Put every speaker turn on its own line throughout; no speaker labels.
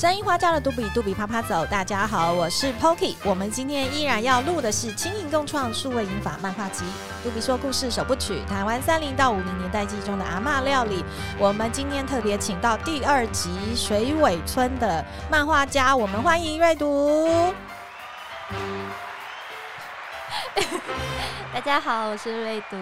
声音花家的杜比杜比啪啪走，大家好，我是 Poki。我们今天依然要录的是青银共创数位银发漫画集《杜比说故事首部曲》，台湾三零到五零年代记忆中的阿嬷料理。我们今天特别请到第二集水尾村的漫画家，我们欢迎瑞读。
大家好，我是瑞读。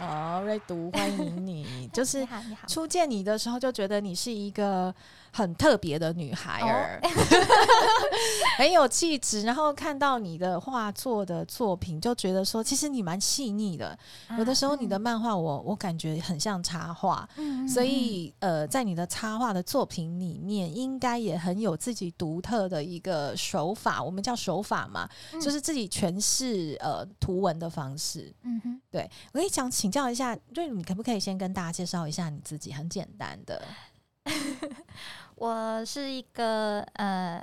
哦，瑞读，欢迎你。就是初见你的时候，就觉得你是一个。很特别的女孩儿，oh. 很有气质。然后看到你的画作的作品，就觉得说，其实你蛮细腻的。有的时候你的漫画，我我感觉很像插画。嗯，所以呃，在你的插画的作品里面，应该也很有自己独特的一个手法。我们叫手法嘛，嗯、就是自己诠释呃图文的方式。嗯哼，对，我也想请教一下，瑞你可不可以先跟大家介绍一下你自己？很简单的。
我是一个呃，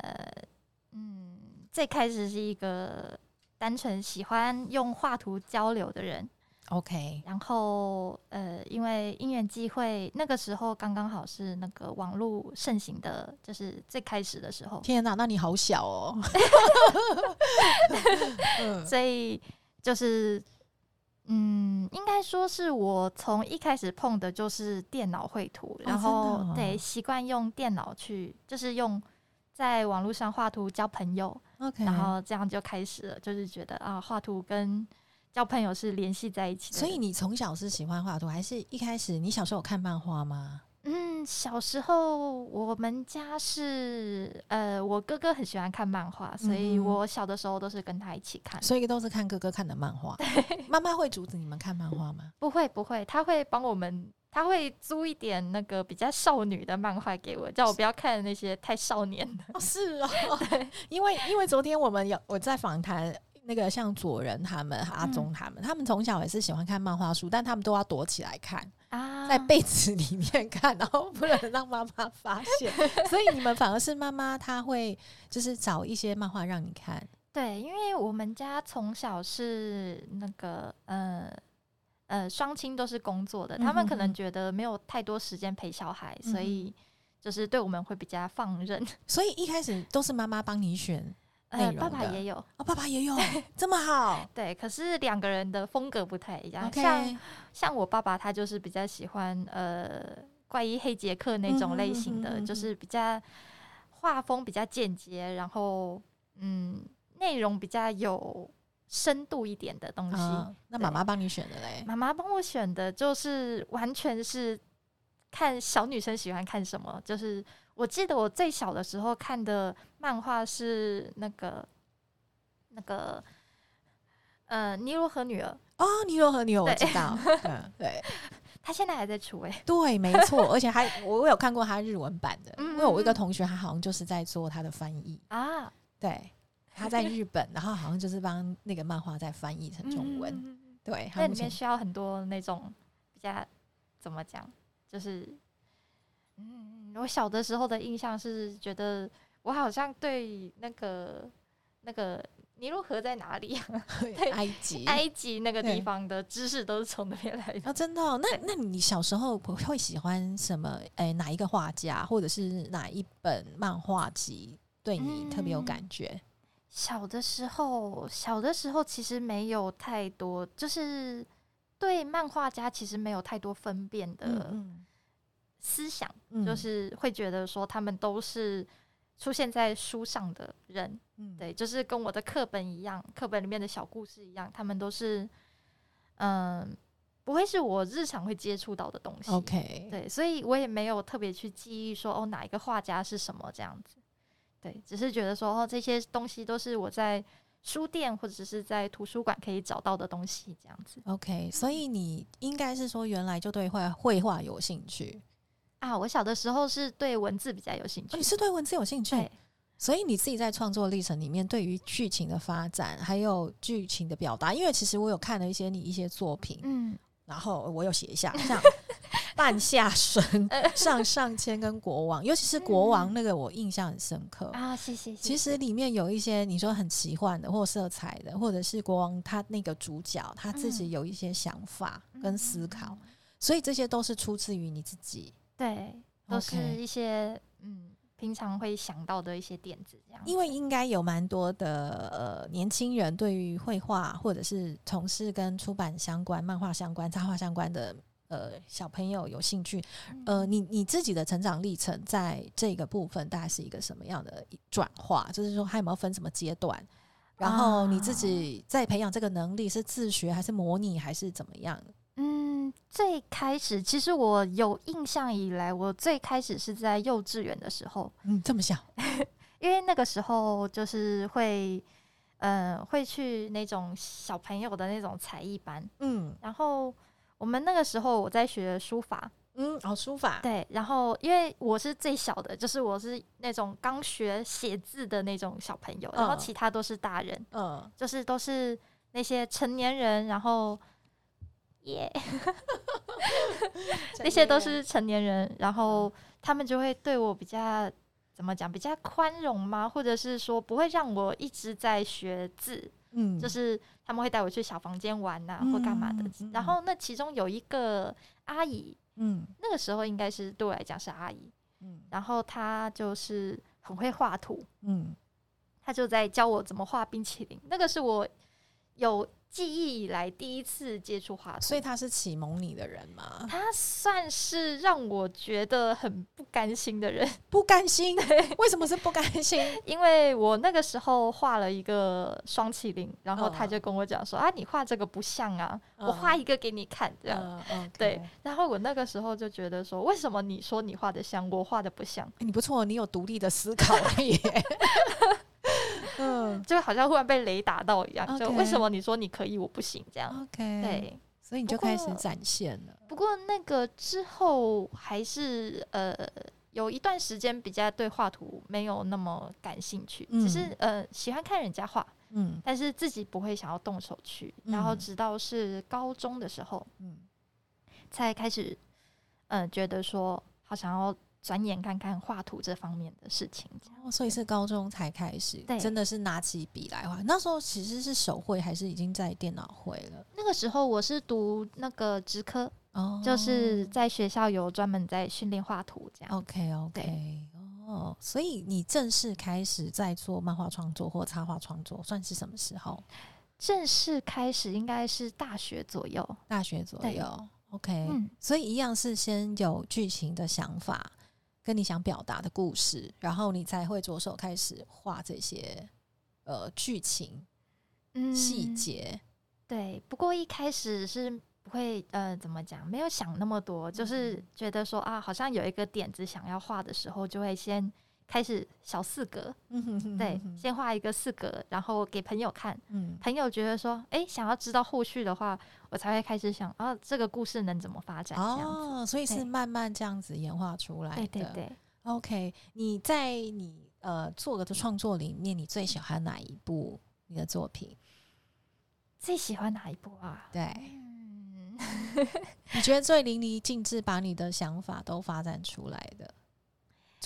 嗯，最开始是一个单纯喜欢用画图交流的人。
OK，
然后呃，因为因缘际会，那个时候刚刚好是那个网络盛行的，就是最开始的时候。
天哪，那你好小哦！
所以就是。嗯，应该说是我从一开始碰的就是电脑绘图，然后对习惯用电脑去，就是用在网络上画图交朋友，OK，然后这样就开始了，就是觉得啊，画图跟交朋友是联系在一起的。
所以你从小是喜欢画图，还是一开始你小时候有看漫画吗？
嗯，小时候我们家是呃，我哥哥很喜欢看漫画，所以我小的时候都是跟他一起看，
所以都是看哥哥看的漫画。妈妈会阻止你们看漫画吗？
不会，不会，他会帮我们，他会租一点那个比较少女的漫画给我，叫我不要看那些太少年的。
哦，是哦，因为因为昨天我们有我在访谈。那个像左人他们、阿宗他们，嗯、他们从小也是喜欢看漫画书，但他们都要躲起来看，啊、在被子里面看，然后不能让妈妈发现。所以你们反而是妈妈，她会就是找一些漫画让你看。
对，因为我们家从小是那个呃呃双亲都是工作的，他们可能觉得没有太多时间陪小孩，嗯、所以就是对我们会比较放任。
所以一开始都是妈妈帮你选。
呃，爸爸也有
哦，爸爸也有，这么好。
对，可是两个人的风格不太一样。
Okay
像像我爸爸，他就是比较喜欢呃怪医黑杰克那种类型的，嗯、哼哼哼哼就是比较画风比较简洁，然后嗯，内容比较有深度一点的东西。嗯、
那妈妈帮你选的嘞？
妈妈帮我选的就是完全是看小女生喜欢看什么，就是。我记得我最小的时候看的漫画是那个那个呃《尼罗河女儿》
哦，《尼罗河女儿》我知道，对，嗯、对，
他现在还在出诶，
对，没错，而且还我有看过他日文版的，嗯、因为我一个同学他好像就是在做他的翻译啊，对，他在日本，然后好像就是帮那个漫画在翻译成中文，嗯、对，
那里面需要很多那种比较怎么讲，就是嗯。我小的时候的印象是觉得我好像对那个那个尼罗河在哪里啊？
埃及，
埃及那个地方的知识都是从那边来的。
啊，真的哦？那那你小时候会喜欢什么？哎，哪一个画家，或者是哪一本漫画集对你特别有感觉？嗯，
小的时候，小的时候其实没有太多，就是对漫画家其实没有太多分辨的。嗯嗯思想就是会觉得说他们都是出现在书上的人，嗯，对，就是跟我的课本一样，课本里面的小故事一样，他们都是，嗯，不会是我日常会接触到的东西。
OK，
对，所以我也没有特别去记忆说哦，哪一个画家是什么这样子，对，只是觉得说哦，这些东西都是我在书店或者是在图书馆可以找到的东西这样子。
OK，所以你应该是说原来就对画绘画有兴趣。
啊，我小的时候是对文字比较有兴趣。哦，
你是对文字有兴趣，对所以你自己在创作历程里面，对于剧情的发展还有剧情的表达，因为其实我有看了一些你一些作品，嗯，然后我有写一下，像 半夏生、上上签跟国王，尤其是国王那个，我印象很深刻
啊。谢谢。
其实里面有一些你说很奇幻的，或色彩的，或者是国王他那个主角他自己有一些想法跟思考，嗯、所以这些都是出自于你自己。
对，都是一些嗯平常会想到的一些点子，这样。
因为应该有蛮多的呃年轻人对于绘画或者是从事跟出版相关、漫画相关、插画相关的呃小朋友有兴趣。呃，你你自己的成长历程在这个部分大概是一个什么样的转化？就是说，还有没有分什么阶段？然后你自己在培养这个能力是自学还是模拟还是怎么样？
嗯，最开始其实我有印象以来，我最开始是在幼稚园的时候。
嗯，这么小，
因为那个时候就是会，呃，会去那种小朋友的那种才艺班。嗯，然后我们那个时候我在学书法。
嗯，哦，书法。
对，然后因为我是最小的，就是我是那种刚学写字的那种小朋友，然后其他都是大人。嗯，就是都是那些成年人，然后。耶，那些都是成年人，然后他们就会对我比较怎么讲，比较宽容吗？或者是说不会让我一直在学字，嗯，就是他们会带我去小房间玩呐、啊，或干嘛的。然后那其中有一个阿姨，嗯，那个时候应该是对我来讲是阿姨，嗯，然后她就是很会画图，嗯，她就在教我怎么画冰淇淋。那个是我有。记忆以来第一次接触画图，
所以他是启蒙你的人吗？
他算是让我觉得很不甘心的人，
不甘心。为什么是不甘心？
因为我那个时候画了一个双麒麟，然后他就跟我讲说：“ oh. 啊，你画这个不像啊，我画一个给你看。”这样，uh, okay. 对。然后我那个时候就觉得说：“为什么你说你画的像，我画的不像？”
欸，你不错，你有独立的思考力。
嗯，就好像忽然被雷打到一样，Okay. 就为什么你说你可以，我不行这样
？OK，
对，
所以你就开始展现了。
不过，那个之后还是呃有一段时间比较对画图没有那么感兴趣，嗯、只是呃喜欢看人家画，嗯，但是自己不会想要动手去。嗯、然后直到是高中的时候，嗯，才开始嗯、呃、觉得说好想要。转眼看看画图这方面的事情，
哦，所以是高中才开始，对真的是拿起笔来画。那时候其实是手绘还是已经在电脑绘了？
那个时候我是读那个职科，哦，就是在学校有专门在训练画图这样。
OK OK，哦，所以你正式开始在做漫画创作或插画创作，算是什么时候？
正式开始应该是大学左右，
大学左右。OK，嗯，所以一样是先有剧情的想法。跟你想表达的故事，然后你才会着手开始画这些呃剧情细节。嗯、对，不过一开始是不会呃怎么讲，没有想那么多，就是觉得说啊，好像有一个点子想要画的时候，就会先。开始小四格，对，先画一个四格，然后给朋友看，嗯，朋友觉得说，哎、欸，想要知道后续的话，我才会开始想，啊，这个故事能怎么发展？哦，所以是慢慢这样子演化出来的。对对对，OK，你在你呃做的创作里面，你最喜欢哪一部你的作品？最喜欢哪一部啊？对，嗯、你觉得最淋漓尽致，把你的想法都发展出来的？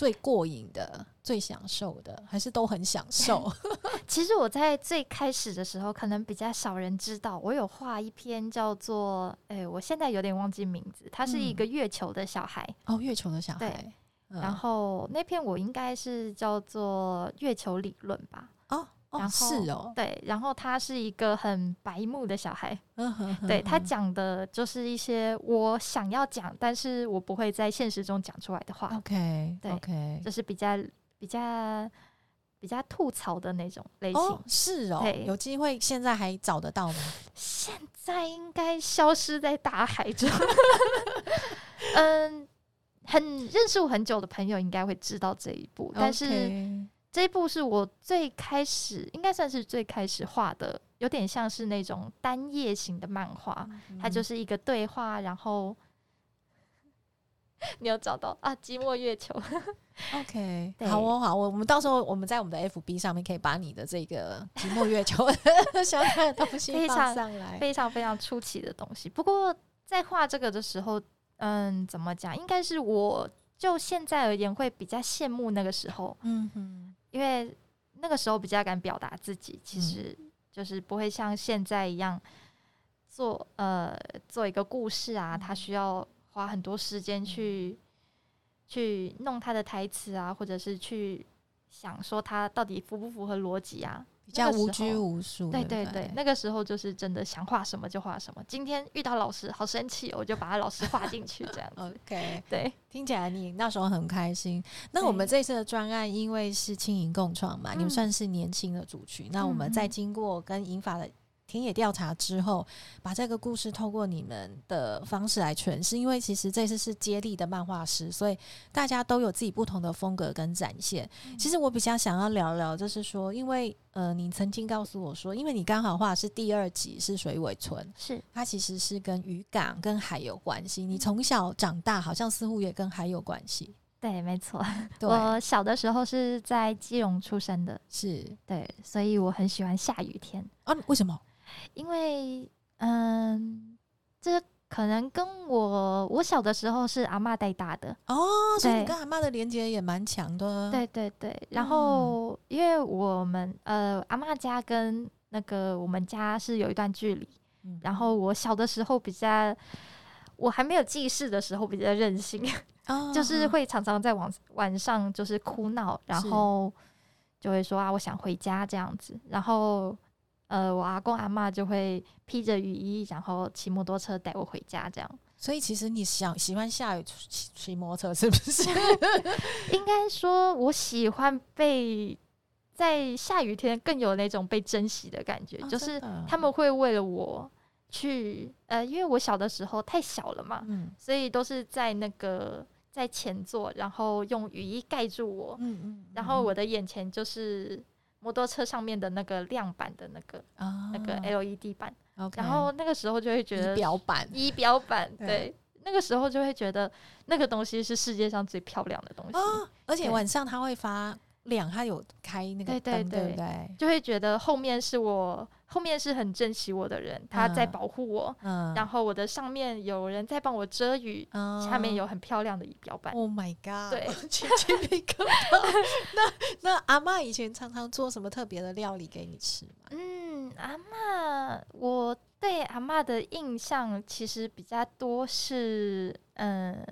最过瘾的、最享受的，还是都很享受。其实我在最开始的时候，可能比较少人知道，我有画一篇叫做……哎、欸，我现在有点忘记名字。他是一个月球的小孩、嗯、哦，月球的小孩。然后那篇我应该是叫做《月球理论》吧？哦。然后是哦，对，然后他是一个很白目的小孩，对，他讲的就是一些我想要讲，但是我不会在现实中讲出来的话。OK，对，OK，就是比较比较比较吐槽的那种类型。是哦，有机会现在还找得到吗？现在应该消失在大海中。嗯，很认识我很久的朋友应该会知道这一部，但是。这一部是我最开始，应该算是最开始画的，有点像是那种单页型的漫画，它就是一个对话，然后 你有找到啊？寂寞月球，OK，好哦，好，我我们到时候我们在我们的 FB 上面可以把你的这个寂寞月球相关 的东西放上来，非常非常出奇的东西。不过在画这个的时候，嗯，怎么讲？应该是我就现在而言会比较羡慕那个时候，嗯哼。因为那个时候比较敢表达自己，其实就是不会像现在一样做呃做一个故事啊，他需要花很多时间去
去弄他的台词啊，或者是去想说他到底符不符合逻辑啊。
比较无拘无束，
对对对，那个时候就是真的想画什么就画什么。今天遇到老师好生气，我就把他老师画进去，这样子。
OK，
对，
听起来你那时候很开心。那我们这次的专案因为是轻盈共创嘛，你们算是年轻的主群。那我们在经过跟银发的。田野调查之后，把这个故事透过你们的方式来诠释。因为其实这次是接力的漫画师，所以大家都有自己不同的风格跟展现。嗯、其实我比较想要聊聊，就是说，因为呃，你曾经告诉我说，因为你刚好画的是第二集是水尾村，
是
它其实是跟渔港跟海有关系。你从小长大，好像似乎也跟海有关系。
对，没错。我小的时候是在基隆出生的，
是
对，所以我很喜欢下雨天。
啊，为什么？
因为，嗯，这可能跟我我小的时候是阿嬷带大的。
哦，所以你跟阿妈的连接也蛮强的。
对对对，然后、嗯、因为我们呃阿妈家跟那个我们家是有一段距离，嗯、然后我小的时候比较，我还没有记事的时候比较任性，哦、就是会常常在晚晚上就是哭闹，然后就会说啊我想回家这样子，然后。呃，我阿公阿嬷就会披着雨衣，然后骑摩托车带我回家，这样。
所以其实你想喜欢下雨骑骑摩托车，是不是？
应该说，我喜欢被在下雨天更有那种被珍惜的感觉，哦、就是他们会为了我去，呃，因为我小的时候太小了嘛，嗯，所以都是在那个在前座，然后用雨衣盖住我，嗯嗯，嗯，然后我的眼前就是。摩托车上面的那个亮板的那个、哦、那个 LED 板，okay, 然后那个时候就会觉得
仪表板，
仪表板，对，对，那个时候就会觉得那个东西是世界上最漂亮的东西，
哦、而且晚上它会发亮，它有开那个灯，对，对，对，对不对？
就会觉得后面是我。后面是很珍惜我的人，他在保护我。嗯，然后我的上面有人在帮我遮雨，嗯，下面有很漂亮的仪表板。
Oh my god！
对，
那那阿嬷以前常常做什么特别的料理给你吃吗？
嗯，阿嬷，我对阿嬷的印象其实比较多是，嗯，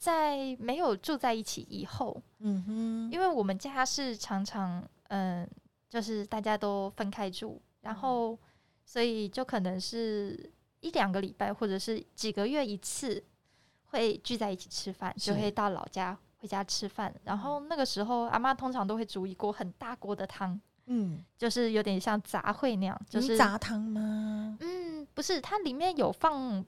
在没有住在一起以后，嗯哼，因为我们家是常常，嗯，就是大家都分开住。然后，所以就可能是一两个礼拜，或者是几个月一次，会聚在一起吃饭，就会到老家回家吃饭。然后那个时候，阿妈通常都会煮一锅很大锅的汤，嗯，就是有点像杂烩那样，就是
杂汤吗？
嗯，不是，它里面有放，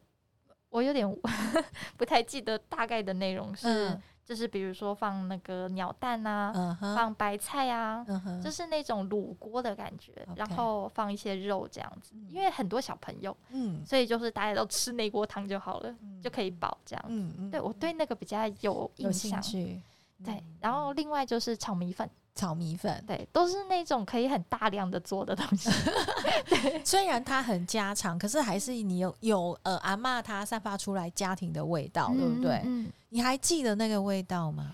我有点 不太记得大概的内容是。嗯就是比如说放那个鸟蛋啊，uh. 放白菜啊，uh. 就是那种卤锅的感觉.然后放一些肉这样子。因为很多小朋友，嗯，所以就是大家都吃那锅汤就好了，嗯、就可以饱这样子。对我对那个比较有印象。对，然后另外就是炒米粉。
炒米粉，
对，都是那种可以很大量的做的东西。
虽然它很家常，可是还是你有有呃阿嬷她散发出来家庭的味道，嗯、对不对？嗯，你还记得那个味道吗？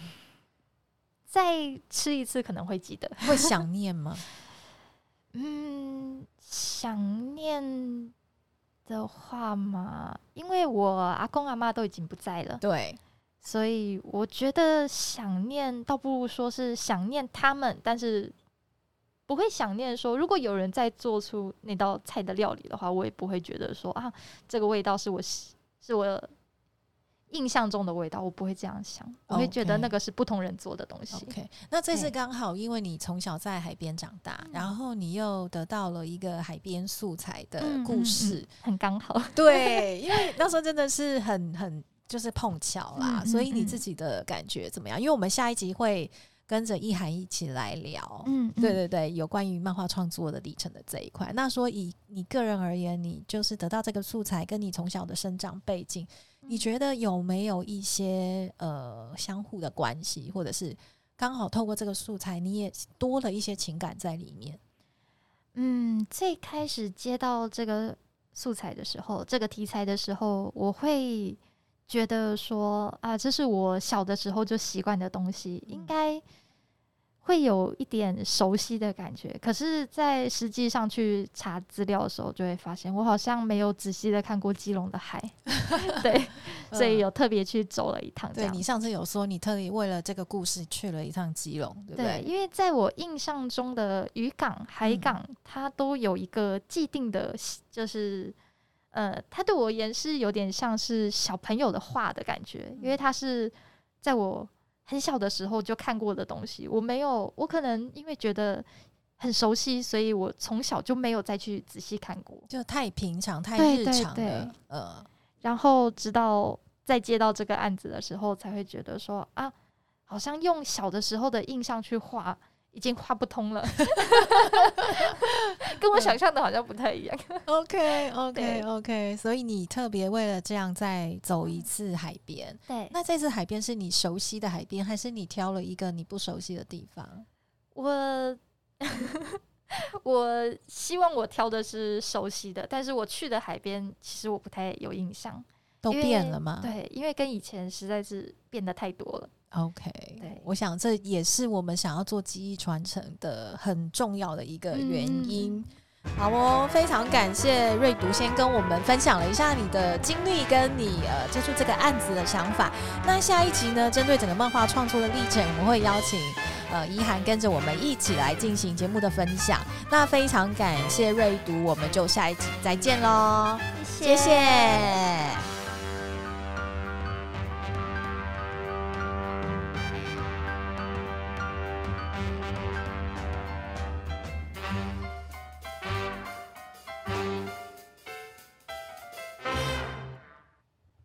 再吃一次可能会记得，
会想念吗？
嗯，想念的话嘛，因为我阿公阿妈都已经不在了，
对。
所以我觉得想念，倒不如说是想念他们，但是不会想念说，如果有人在做出那道菜的料理的话，我也不会觉得说啊，这个味道是我是我印象中的味道，我不会这样想，我会觉得那个是不同人做的东西。
OK，那这次刚好，因为你从小在海边长大，对然后你又得到了一个海边素材的故事，嗯嗯嗯、
很刚好。
对，因为那时候真的是很很。就是碰巧啦，嗯嗯嗯，所以你自己的感觉怎么样？因为我们下一集会跟着意涵一起来聊，嗯，嗯，对对对，有关于漫画创作的历程的这一块。那说以你个人而言，你就是得到这个素材，跟你从小的生长背景，你觉得有没有一些呃相互的关系，或者是刚好透过这个素材，你也多了一些情感在里面？
嗯，最开始接到这个素材的时候，这个题材的时候，我会。觉得说啊，这是我小的时候就习惯的东西，应该会有一点熟悉的感觉，可是，在实际上去查资料的时候，就会发现我好像没有仔细的看过基隆的海，对，所以有特别去走了一趟。
对，你上次有说你特意为了这个故事去了一趟基隆，对不对？
对，因为在我印象中的渔港、海港，嗯、它都有一个既定的，就是呃，他对我而言是有点像是小朋友的画的感觉，因为他是在我。很小的时候就看过的东西，我没有，我可能因为觉得很熟悉，所以我从小就没有再去仔细看过，
就太平常、太日常了。呃，
然后直到再接到这个案子的时候，才会觉得说啊，好像用小的时候的印象去画。已经跨不通了，跟我想象的好像不太一样。
OK OK OK，所以你特别为了这样再走一次海边。
对，
那这次海边是你熟悉的海边，还是你挑了一个你不熟悉的地方？
我 我希望我挑的是熟悉的，但是我去的海边其实我不太有印象，
都变了吗？
对，因为跟以前实在是变得太多了。
OK，对，我想这也是我们想要做记忆传承的很重要的一个原因。嗯、好哦，非常感谢瑞读先跟我们分享了一下你的经历跟你呃接触这个案子的想法。那下一集呢，针对整个漫画创作的历程，我们会邀请呃依涵跟着我们一起来进行节目的分享。那非常感谢瑞读，我们就下一集再见喽，谢谢。谢谢